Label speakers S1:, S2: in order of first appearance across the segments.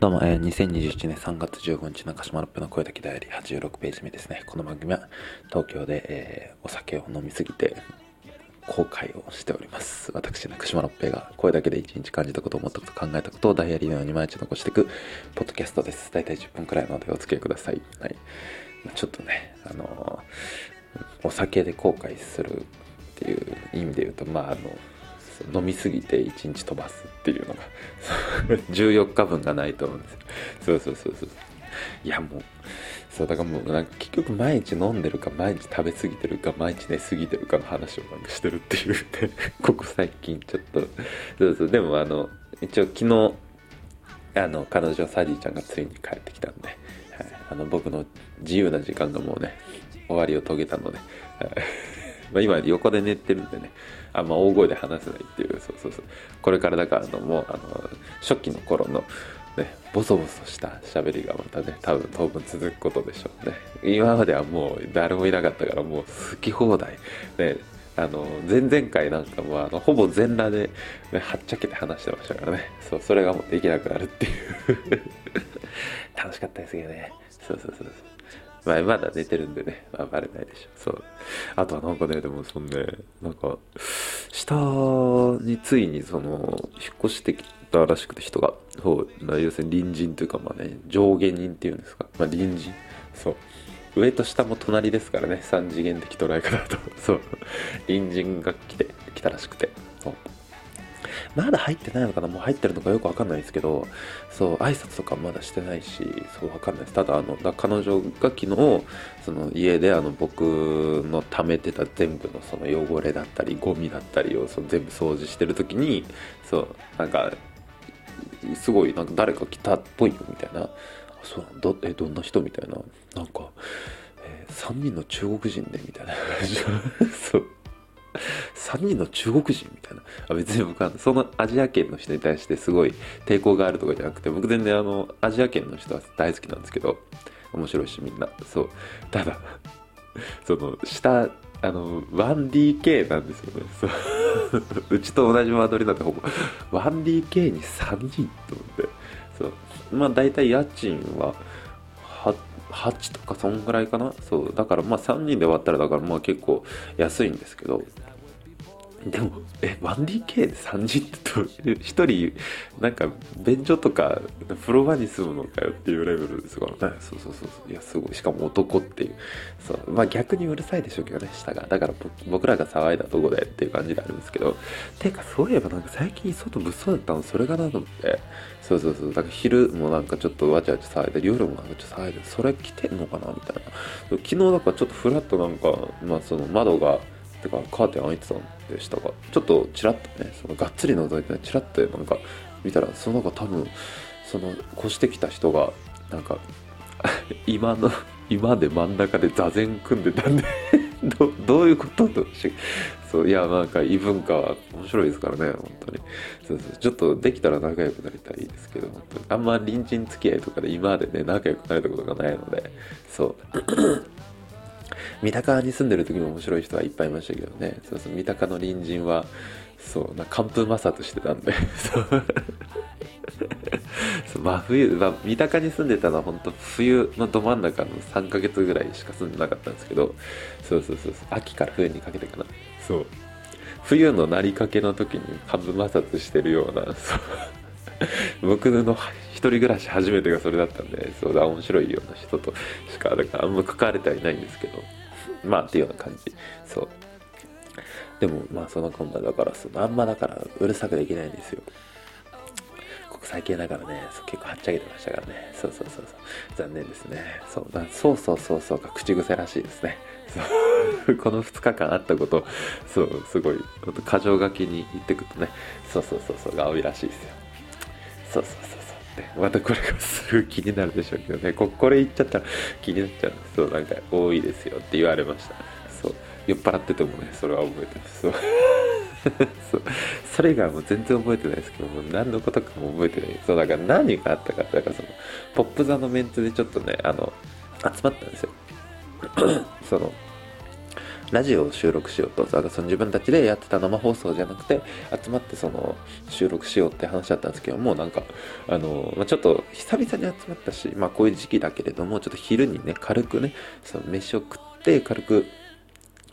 S1: どうも、えー、2021年3月15日中島ロッペの声だけダイアリー86ページ目ですね。この番組は東京で、えー、お酒を飲みすぎて後悔をしております。私、中島ロッペが声だけで一日感じたこと、思ったこと、考えたことをダイアリーのように毎日残していくポッドキャストです。大体10分くらいまでお付き合いください。はいま。ちょっとね、あのー、お酒で後悔するっていう意味で言うと、まあ、あの、飲みすぎて1日飛ばすっていうのが。14日分がないと思うんですよ。そうそうそうそう。いやもう。そうだからもうなんか結局毎日飲んでるか毎日食べ過ぎてるか毎日寝過ぎてるかの話をなんかしてるっていうね。ここ最近ちょっと。そうそう。でもあの一応昨日あの彼女サディちゃんがついに帰ってきたんで、はい、あの僕の自由な時間がもうね終わりを遂げたので、はい。まあ、今横で寝てるんでね。あんま大声で話せないっていう。そうそうそう。これからだからのもうあの初期の頃のねボソボソした喋りがまたね多分当分続くことでしょうね。今まではもう誰もいなかったからもう好き放題。ねあの前々回なんかもあのほぼ全裸で、ね、はっちゃけて話してましたからね。そうそれがもうできなくなるっていう。楽しかったですけどね。そうそうそうそう。まあ、まだ寝てるんでね、まあ、バレないでしょ。そう。あとはなんかね、でもそんね、なんか、下についにその、引っ越してきたらしくて人が、そう、要するに隣人というか、まあね、上下人っていうんですか。まあ隣人。そう。上と下も隣ですからね、3次元的捉え方だと。そう。隣人が来て、来たらしくて。そう。まだ入ってないのかな？もう入ってるのかよくわかんないですけど、そう、挨拶とかまだしてないし、そうわかんないです。ただ、あの、彼女が昨日、その家であの僕の貯めてた全部のその汚れだったり、ゴミだったりをその全部掃除してる時に、そう、なんか、すごい、なんか誰か来たっぽいよみたいな。そうどえどんな人？みたいな。なんか、えー、3人の中国人でみたいな。そう。3人の中国人みたいな。あ別に僕はそのアジア圏の人に対してすごい抵抗があるとかじゃなくて、僕全然あの、アジア圏の人は大好きなんですけど、面白いしみんな。そう。ただ、その、下、あの、1DK なんですよね。そう。うちと同じ間取りなんでほぼ、1DK に3人と思って。そう。まあ大体家賃は、8とかそんぐらいかなそうだからまあ3人で割ったらだからまあ結構安いんですけどでも、え、1DK で3人ってどう一人、なんか、便所とか、風呂場に住むのかよっていうレベルですからね。そうそうそうそう。いや、すごい。しかも男っていう。そう。まあ逆にうるさいでしょうけどね、下が。だから僕らが騒いだとこでっていう感じであるんですけど。てか、そういえばなんか最近外物騒だったのそれかなと思って。そうそうそう。だから昼もなんかちょっとわちゃわちゃ騒いで、夜もなんかちょっと騒いで、それ来てんのかなみたいな。昨日だかちょっとフラッとなんか、まあその窓が、てかカーテン開いてたんでしたがちょっとちらっとねそのがっつり覗いてちらっとなんか見たらその中多分その越してきた人がなんか 今の今で真ん中で座禅組んでたんで どどういうこととそういやなんか異文化は面白いですからね本当に。そうそう。ちょっとできたら仲良くなりたいですけど本当に。あんま隣人付き合いとかで今までね仲良くなれたことがないのでそう。三鷹に住んでる時も面白い人はいっぱいいましたけどね。そうそう三鷹の隣人はそうな寒風摩擦してたんで。そう。真冬、まあ、三鷹に住んでたのは本当冬のど真ん中の3ヶ月ぐらいしか住んでなかったんですけど。そうそうそう秋から冬にかけてかな。そう。冬のなりかけの時に寒風摩擦してるようなそう。僕の一人暮らし初めてがそれだったんでそうだ面白いような人としかだからあんま関われてはいないんですけどまあっていうような感じ。そう。でもまあそのこんなだからそのあんまだからうるさくできないんですよ。国際系だからねそう結構はっちゃけてましたからね。そうそうそうそう。残念ですね。そう。だそうそうそうそう。が口癖らしいですね。そう。この2日間あったことそうすごい過剰書きに言ってくとね。そうそうそうそう。が多いらしいですよ。そうそうそう。そうまたこれがすぐ気になるでしょうけどね。ここれ言っちゃったら 気になっちゃう。んでそうなんか多いですよって言われました。そう。酔っ払っててもねそれは覚えてます。そう。そう。それ以外はもう全然覚えてないですけども何のことかも覚えてない。そうだから何があったかってだからそのポップ座のメンツでちょっとねあの集まったんですよ。そのラジオを収録しようと。だからその自分たちでやってた生放送じゃなくて集まってその収録しようって話だったんですけどもなんかあの、まあ、ちょっと久々に集まったしまあこういう時期だけれどもちょっと昼にね軽くねその飯を食って軽く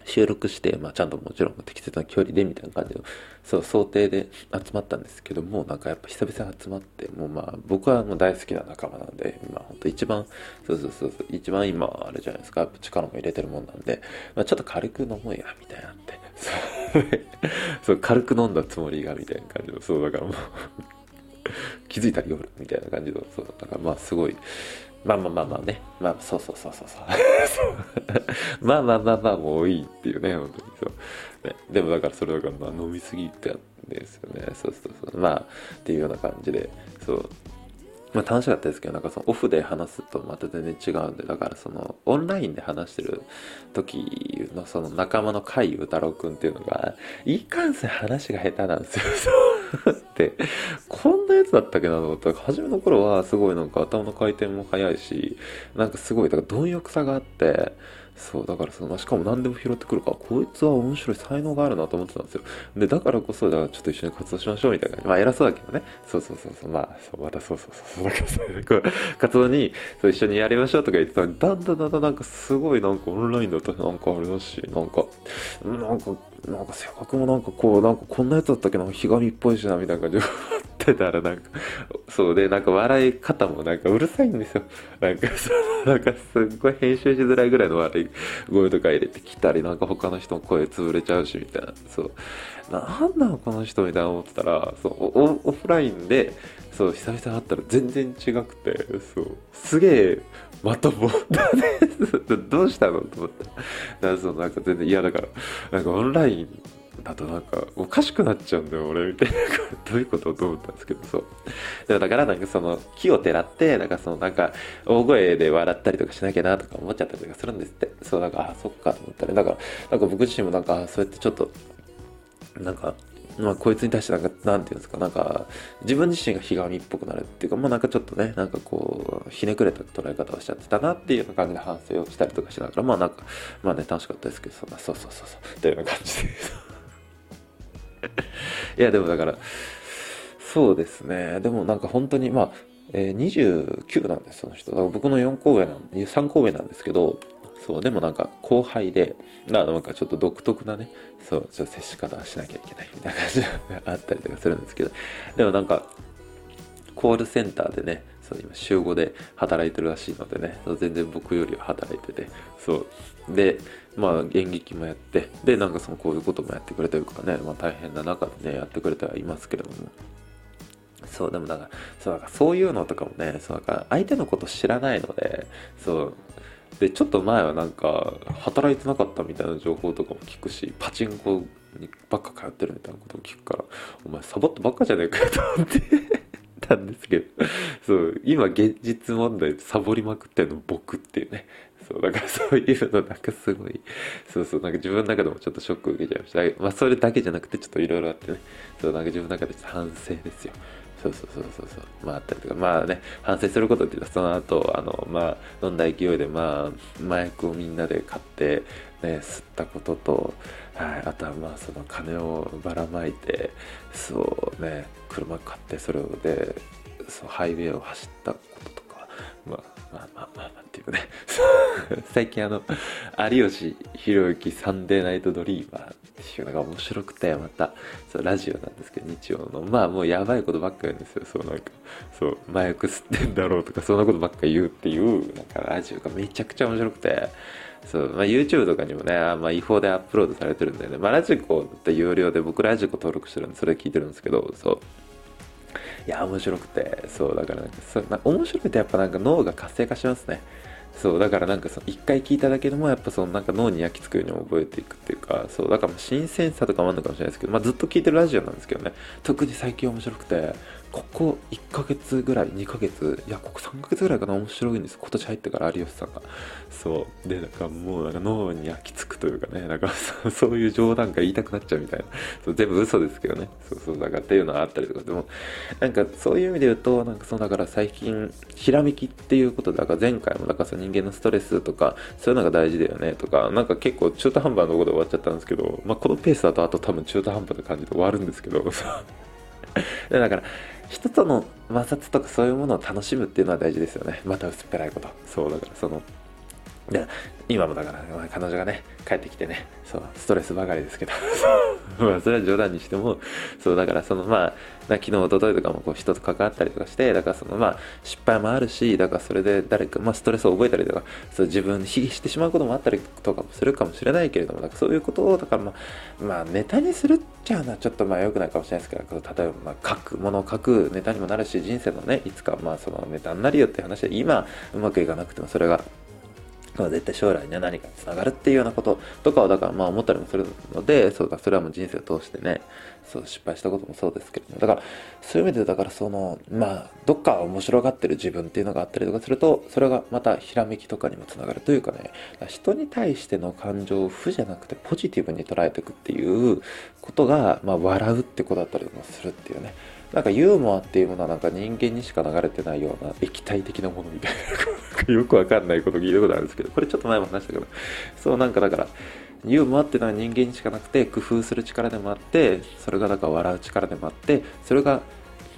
S1: 収録して、まあ、ちゃんともちろん適切な距離でみたいな感じのそう想定で集まったんですけどもなんかやっぱ久々に集まってもうまあ僕はもう大好きな仲間なんでまあ本当一番そうそうそうそう一番今あれじゃないですかやっぱ力も入れてるもんなんで、まあ、ちょっと軽く飲もうやみたいなってそう軽く飲んだつもりがみたいな感じのそうだからもう気づいたら夜みたいな感じのそうだからまあすごいまあまあまあまあね。まあ、そうそうそうそうそう。まあまあまあまあ、もういいっていうね、本当にそう。ね、でもだからそれだから、まあ飲みすぎてんですよね。そうそうそう。まあ、っていうような感じで、そう。まあ楽しかったですけど、なんかそのオフで話すとまた全然違うんで、だからそのオンラインで話してる時のその仲間の海宇太郎くんっていうのが、いかんせん話が下手なんですよ。そうってこんなやつだったっけなと思った。ら初めの頃はすごいなんか頭の回転も速いしなんかすごいだから貪欲さがあってそうだからそのしかも何でも拾ってくるからこいつは面白い才能があるなと思ってたんですよ。でだからこそだからちょっと一緒に活動しましょうみたいな。まあ偉そうだけどね。そうそうそうそう。まあそうまたそうそうそうだからそういう活動にそう一緒にやりましょうとか言ってたのにだんだんだんだんなんかすごいなんかオンラインだとなんかあれだしなんかなんかなんか性格もなんかこうなんかこんなやつだったっけな。ひがみっぽいしなみたいな感じってたらなんかそうでなんか笑い方もなんかうるさいんですよ。なんかそうなんかすっごい編集しづらいぐらいの笑い声とか入れてきたりなんか他の人の声潰れちゃうしみたいな。そう。なんなのこの人みたいな思ってたらそうオフラインでそう久々会ったら全然違くてそう。すげえまともだね。どうしたのと思ったらだからそうなんか全然嫌だから。なんかオンラインだとなんかおかしくなっちゃうんだよ俺みたいな。どういうことと思ったんですけどそう。でもだからなんかその木をてらってなんかそのなんか大声で笑ったりとかしなきゃなとか思っちゃったりとかするんですって。そうなんかあそっかと思ったらだからなんか僕自身もなんかそうやってちょっとなんかまあ、こいつに対してなんか、なんていうんですか、なんか、自分自身がひがみっぽくなるっていうか、まあなんかちょっとね、なんかこう、ひねくれた捉え方をしちゃってたなっていうような感じで反省をしたりとかしながら、まあなんか、まあね、楽しかったですけど、そんな、そうそうそうそう、というような感じで。いや、でもだから、そうですね。でもなんか本当に、まあ、えー、29なんです、その人。だから僕の4個上なん、3個上なんですけど、そう、でもなんか後輩で、なんかちょっと独特なね、そう、ちょっと接し方しなきゃいけないみたいな感じがあったりとかするんですけど、でもなんか、コールセンターでね、そう今週5で働いてるらしいのでね、全然僕よりは働いてて、そう。で、まあ演劇もやって、で、なんかそのこういうこともやってくれてるからね、まあ大変な中でね、やってくれてはいますけれども、そう、でもなんか、そう、かそういうのとかもね、そう、なんか相手のこと知らないので、そう、で、ちょっと前はなんか、働いてなかったみたいな情報とかも聞くし、パチンコにばっか通ってるみたいなことも聞くから、お前サボってばっかじゃねえかよと思って。たんですけど、そう、今現実問題サボりまくってるの僕っていうね。そう、だからそういうのなんかすごい、そうそう、なんか自分の中でもちょっとショック受けちゃいました。まあそれだけじゃなくてちょっといろいろあってね、そう、なんか自分の中で反省ですよ。そうそうそうそうそう。まああったりとか。まあね反省することっていうとその後あのまあ飲んだ勢いでまあ麻薬をみんなで買ってね吸ったことと、はい、あとはまあその金をばらまいてそうね車買ってそれでそうハイウェイを走ったこととか。まあまあまあまあまあっていうね。最近あの有吉弘行サンデーナイトドリーマーっていうのが面白くてまた。そうラジオなんですけど日曜の。まあもうやばいことばっか言うんですよ。そうなんかそう麻薬吸ってんだろうとかそんなことばっか言うっていうなんかラジオがめちゃくちゃ面白くて。そう、まあ、YouTube とかにもね、まあ、違法でアップロードされてるんだよね。まあ、ラジコって有料で僕ラジコ登録してるんで、それ聞いてるんですけど、そう。いや、面白くて、そう、だからなんか、そな面白くてやっぱなんか脳が活性化しますね。そう、だからなんかその、一回聞いただけでもやっぱそのなんか脳に焼き付くように覚えていくっていうか、そう、だから新鮮さとかもあるのかもしれないですけど、まあずっと聞いてるラジオなんですけどね、特に最近面白くて、ここ1ヶ月ぐらい2ヶ月いやここ3ヶ月ぐらいかな面白いんです。今年入ってから有吉さんが。そう。でなんかもうなんか脳に焼き付くというかねなんか そういう冗談が言いたくなっちゃうみたいな。そう全部嘘ですけどね。そうそうだからっていうのはあったりとか。でもなんかそういう意味で言うとなんかそうだから最近ひらめきっていうことだから前回もだから人間のストレスとかそういうのが大事だよねとかなんか結構中途半端なころで終わっちゃったんですけどまあこのペースだとあと多分中途半端な感じで終わるんですけど だから人との摩擦とかそういうものを楽しむっていうのは大事ですよね。また薄っぺらいこと。そうだからそので今もだから、彼女がね帰ってきてねそうストレスばかりですけど。まあそれは冗談にしてもそうだからそのまあ昨日一昨日とかもこう人と関わったりとかしてだからそのまあ失敗もあるしだからそれで誰か、まあ、ストレスを覚えたりとかそう自分に卑下してしまうこともあったりとかもするかもしれないけれどもだからそういうことをだからまあ、まあ、ネタにするっちゃうのはちょっとまあ良くないかもしれないですけど例えばまあ書くものを書くネタにもなるし人生のねいつかまあそのネタになるよって話で今うまくいかなくてもそれがまあ、絶対将来には何かつながるっていうようなこととかをだからまあ思ったりもするのでそうだそれはもう人生を通してねそう失敗したこともそうですけれどもだからそういう意味でだからそのまあどっか面白がってる自分っていうのがあったりとかするとそれがまたひらめきとかにもつながるというかねか人に対しての感情を負じゃなくてポジティブに捉えていくっていうことが、まあ、笑うってことだったりもするっていうね。なんかユーモアっていうものはなんか人間にしか流れてないような液体的なものみたいなよくわかんないこと聞いたことあるんですけどこれちょっと前も話したけどそうなんかだからユーモアっていうのは人間にしかなくて工夫する力でもあってそれがだから笑う力でもあってそれが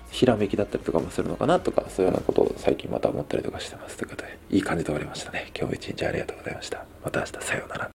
S1: ひらめきだったりとかもするのかなとかそういうようなことを最近また思ったりとかしてますということでいい感じで終わりましたね。今日も一日ありがとうございました。また明日さようなら。